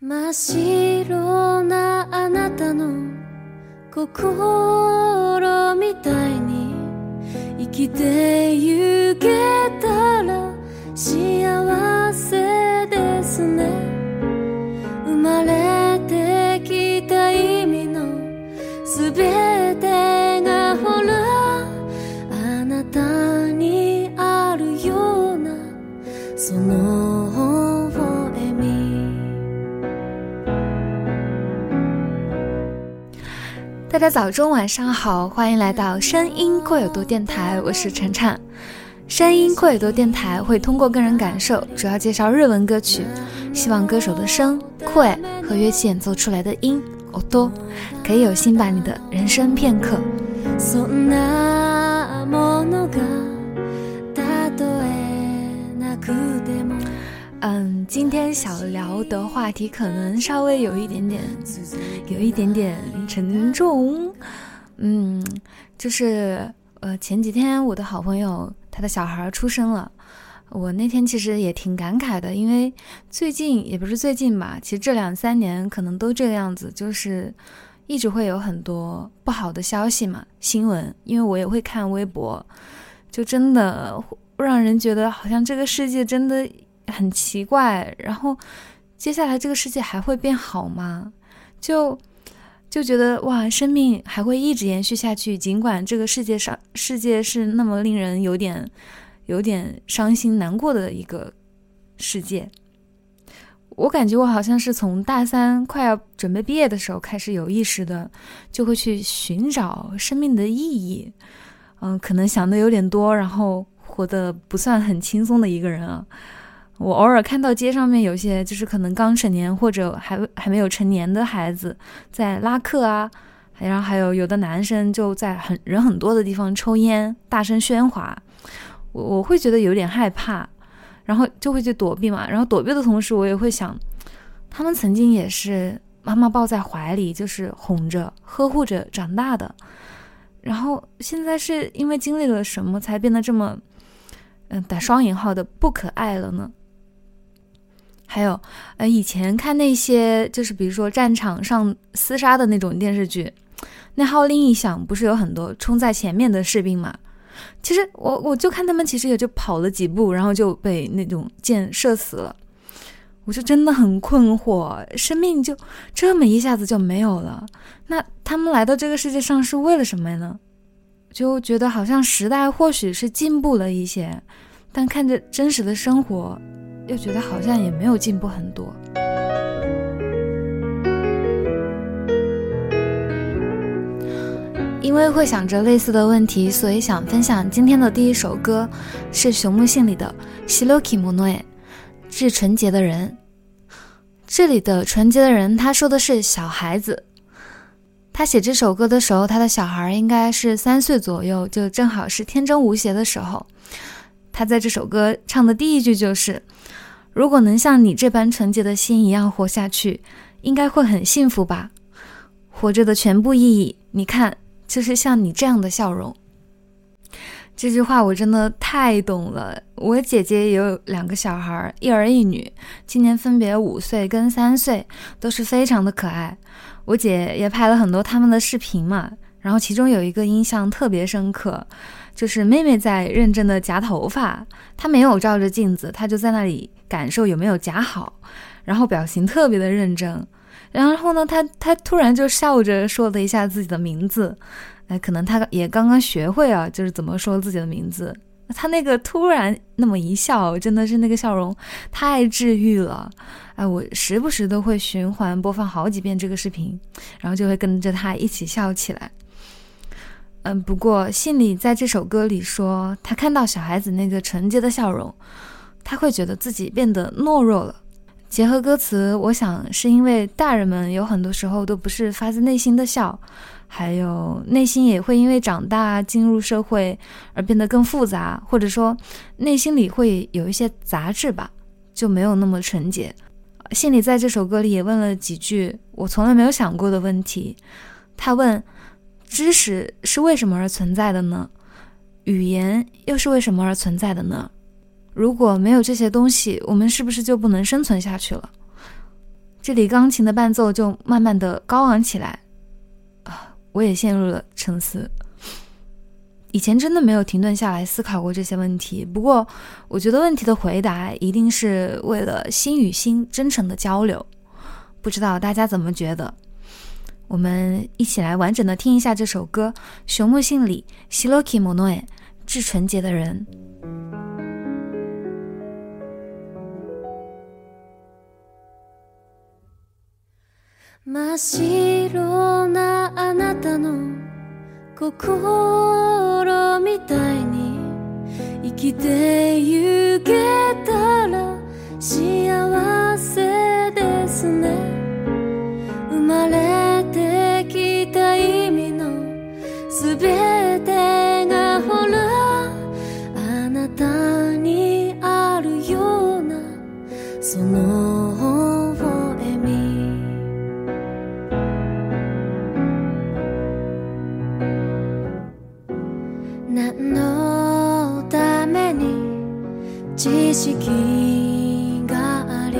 真っ白なあなたの心みたいに生きてゆけたら幸せその微笑み大家早中晚上好，欢迎来到声音扩耳朵电台，我是晨晨。声音扩耳朵电台会通过个人感受，主要介绍日文歌曲，希望歌手的声、扩和乐器演奏出来的音、耳朵，可以有心把你的人生片刻。 嗯，今天想聊的话题可能稍微有一点点，有一点点沉重。嗯，就是呃，前几天我的好朋友他的小孩出生了，我那天其实也挺感慨的，因为最近也不是最近吧，其实这两三年可能都这个样子，就是一直会有很多不好的消息嘛，新闻，因为我也会看微博，就真的让人觉得好像这个世界真的。很奇怪，然后接下来这个世界还会变好吗？就就觉得哇，生命还会一直延续下去，尽管这个世界上世界是那么令人有点有点伤心难过的一个世界。我感觉我好像是从大三快要准备毕业的时候开始有意识的，就会去寻找生命的意义。嗯，可能想的有点多，然后活得不算很轻松的一个人啊。我偶尔看到街上面有些就是可能刚成年或者还还没有成年的孩子在拉客啊，然后还有有的男生就在很人很多的地方抽烟，大声喧哗，我我会觉得有点害怕，然后就会去躲避嘛。然后躲避的同时，我也会想，他们曾经也是妈妈抱在怀里，就是哄着呵护着长大的，然后现在是因为经历了什么才变得这么，嗯，打双引号的不可爱了呢？还有，呃，以前看那些就是比如说战场上厮杀的那种电视剧，那号令一响，不是有很多冲在前面的士兵嘛？其实我我就看他们其实也就跑了几步，然后就被那种箭射死了。我就真的很困惑，生命就这么一下子就没有了，那他们来到这个世界上是为了什么呢？就觉得好像时代或许是进步了一些，但看着真实的生活。又觉得好像也没有进步很多，因为会想着类似的问题，所以想分享今天的第一首歌，是熊木信里的《Shiroki Monoe》，致纯洁的人。这里的纯洁的人，他说的是小孩子。他写这首歌的时候，他的小孩应该是三岁左右，就正好是天真无邪的时候。他在这首歌唱的第一句就是。如果能像你这般纯洁的心一样活下去，应该会很幸福吧？活着的全部意义，你看，就是像你这样的笑容。这句话我真的太懂了。我姐姐也有两个小孩，一儿一女，今年分别五岁跟三岁，都是非常的可爱。我姐也拍了很多他们的视频嘛，然后其中有一个印象特别深刻。就是妹妹在认真的夹头发，她没有照着镜子，她就在那里感受有没有夹好，然后表情特别的认真。然后呢，她她突然就笑着说了一下自己的名字，哎，可能她也刚刚学会啊，就是怎么说自己的名字。她那个突然那么一笑，真的是那个笑容太治愈了。哎，我时不时都会循环播放好几遍这个视频，然后就会跟着她一起笑起来。嗯，不过信里在这首歌里说，他看到小孩子那个纯洁的笑容，他会觉得自己变得懦弱了。结合歌词，我想是因为大人们有很多时候都不是发自内心的笑，还有内心也会因为长大进入社会而变得更复杂，或者说内心里会有一些杂质吧，就没有那么纯洁。信里在这首歌里也问了几句我从来没有想过的问题，他问。知识是为什么而存在的呢？语言又是为什么而存在的呢？如果没有这些东西，我们是不是就不能生存下去了？这里钢琴的伴奏就慢慢的高昂起来，啊，我也陷入了沉思。以前真的没有停顿下来思考过这些问题，不过我觉得问题的回答一定是为了心与心真诚的交流。不知道大家怎么觉得？我们一起来完整的听一下这首歌《熊木信里西洛基莫诺埃》，致纯洁的人。真っ白なあなたの心みたいに生きてゆけたら幸せですね 全てがほらあなたにあるようなその微笑み。何のために知識があり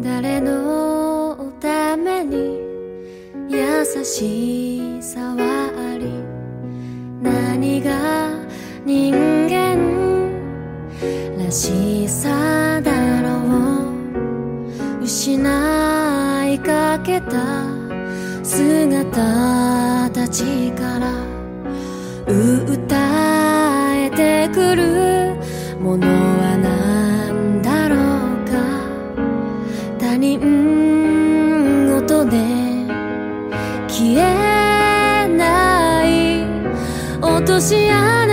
誰のために優しさはあり何が人間らしさだろう。失いかけた姿たち。他人事で消えない落とし穴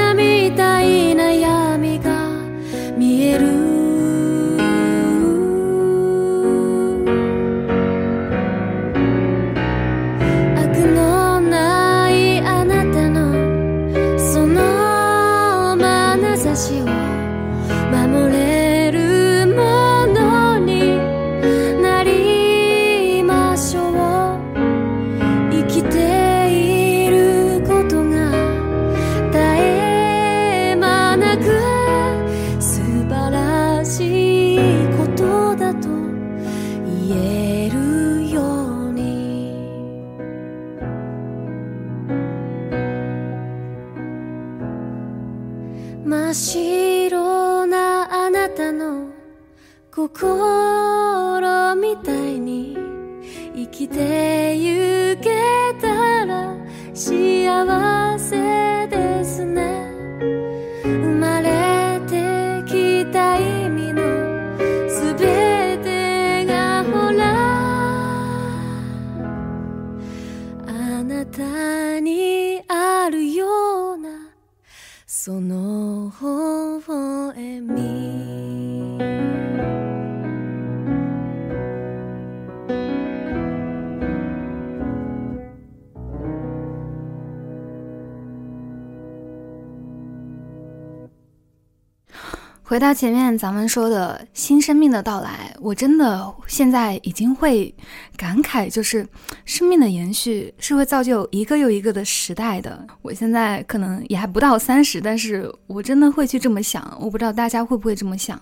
回到前面咱们说的新生命的到来，我真的现在已经会感慨，就是生命的延续是会造就一个又一个的时代的。我现在可能也还不到三十，但是我真的会去这么想。我不知道大家会不会这么想。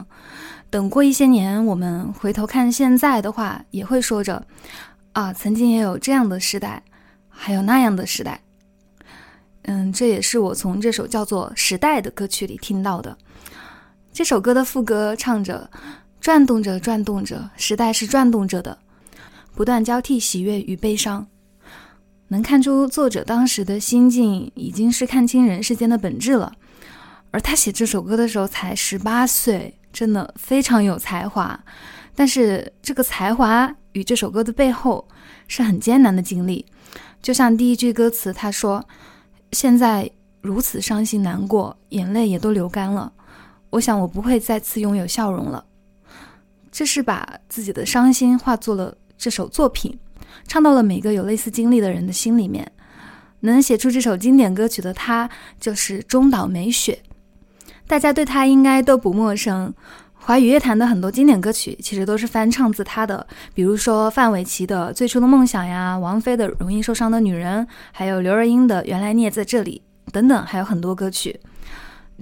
等过一些年，我们回头看现在的话，也会说着啊，曾经也有这样的时代，还有那样的时代。嗯，这也是我从这首叫做《时代》的歌曲里听到的。这首歌的副歌唱着：“转动着，转动着，时代是转动着的，不断交替喜悦与悲伤。”能看出作者当时的心境已经是看清人世间的本质了。而他写这首歌的时候才十八岁，真的非常有才华。但是这个才华与这首歌的背后是很艰难的经历。就像第一句歌词他说：“现在如此伤心难过，眼泪也都流干了。”我想，我不会再次拥有笑容了。这是把自己的伤心化作了这首作品，唱到了每个有类似经历的人的心里面。能写出这首经典歌曲的他，就是中岛美雪。大家对他应该都不陌生。华语乐坛的很多经典歌曲，其实都是翻唱自他的，比如说范玮琪的《最初的梦想》呀，王菲的《容易受伤的女人》，还有刘若英的《原来你也在这里》等等，还有很多歌曲。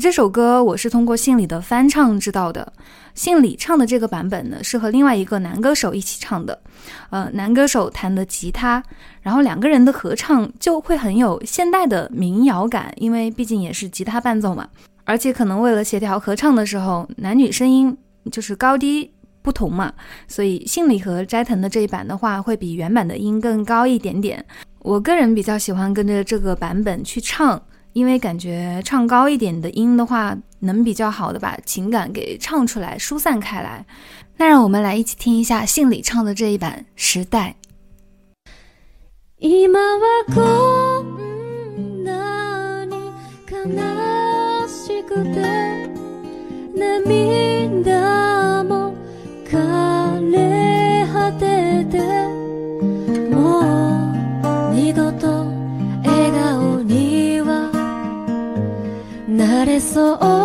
这首歌我是通过信里的翻唱知道的，信里唱的这个版本呢是和另外一个男歌手一起唱的，呃，男歌手弹的吉他，然后两个人的合唱就会很有现代的民谣感，因为毕竟也是吉他伴奏嘛，而且可能为了协调合唱的时候男女声音就是高低不同嘛，所以信里和斋藤的这一版的话会比原版的音更高一点点，我个人比较喜欢跟着这个版本去唱。因为感觉唱高一点的音的话，能比较好的把情感给唱出来，疏散开来。那让我们来一起听一下信里唱的这一版《时代》。れそう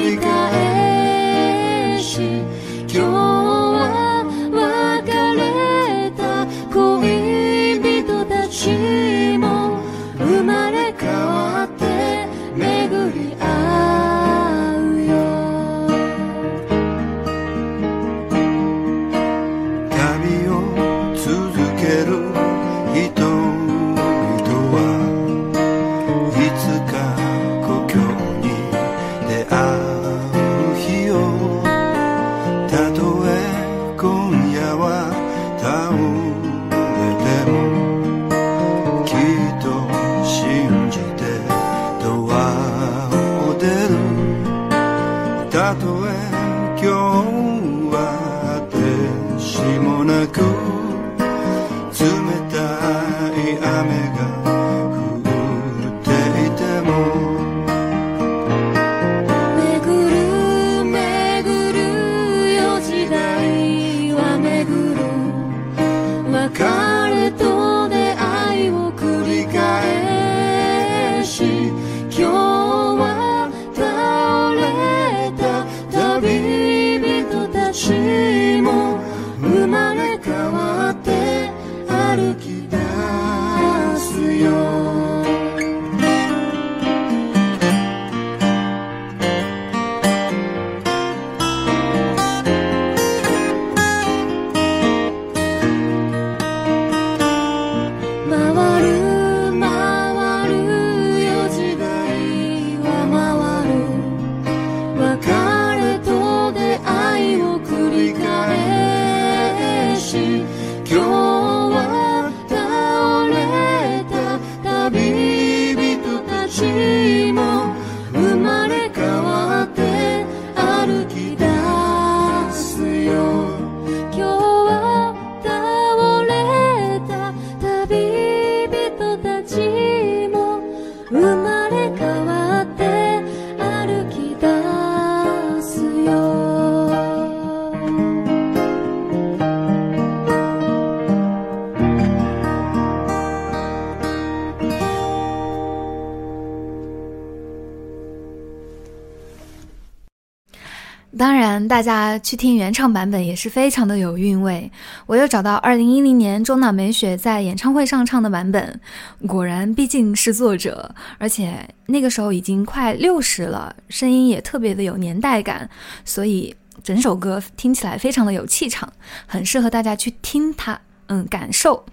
You. 夜は倒れても大家去听原唱版本也是非常的有韵味。我又找到二零一零年中岛美雪在演唱会上唱的版本，果然毕竟是作者，而且那个时候已经快六十了，声音也特别的有年代感，所以整首歌听起来非常的有气场，很适合大家去听它，嗯，感受。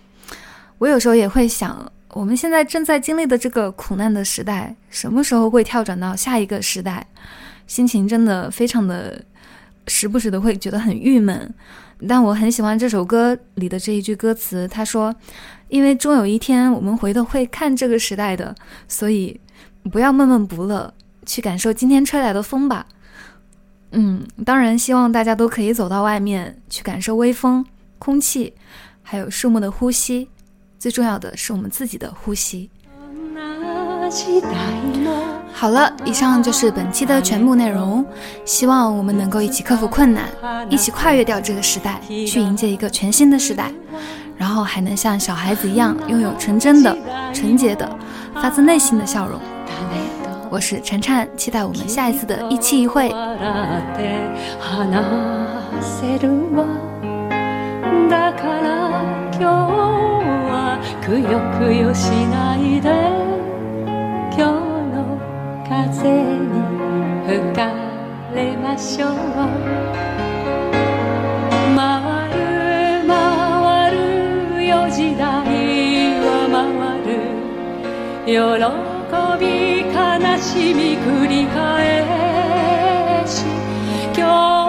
我有时候也会想，我们现在正在经历的这个苦难的时代，什么时候会跳转到下一个时代？心情真的非常的，时不时的会觉得很郁闷。但我很喜欢这首歌里的这一句歌词，他说：“因为终有一天我们回头会看这个时代的，所以不要闷闷不乐，去感受今天吹来的风吧。”嗯，当然希望大家都可以走到外面去感受微风、空气，还有树木的呼吸。最重要的是我们自己的呼吸。好了，以上就是本期的全部内容。希望我们能够一起克服困难，一起跨越掉这个时代，去迎接一个全新的时代，然后还能像小孩子一样，拥有纯真的、纯洁的、发自内心的笑容。我是晨晨，期待我们下一次的一期一会。風に吹かれましょう。回る回るよ時代は回る喜び悲しみ繰り返し。今日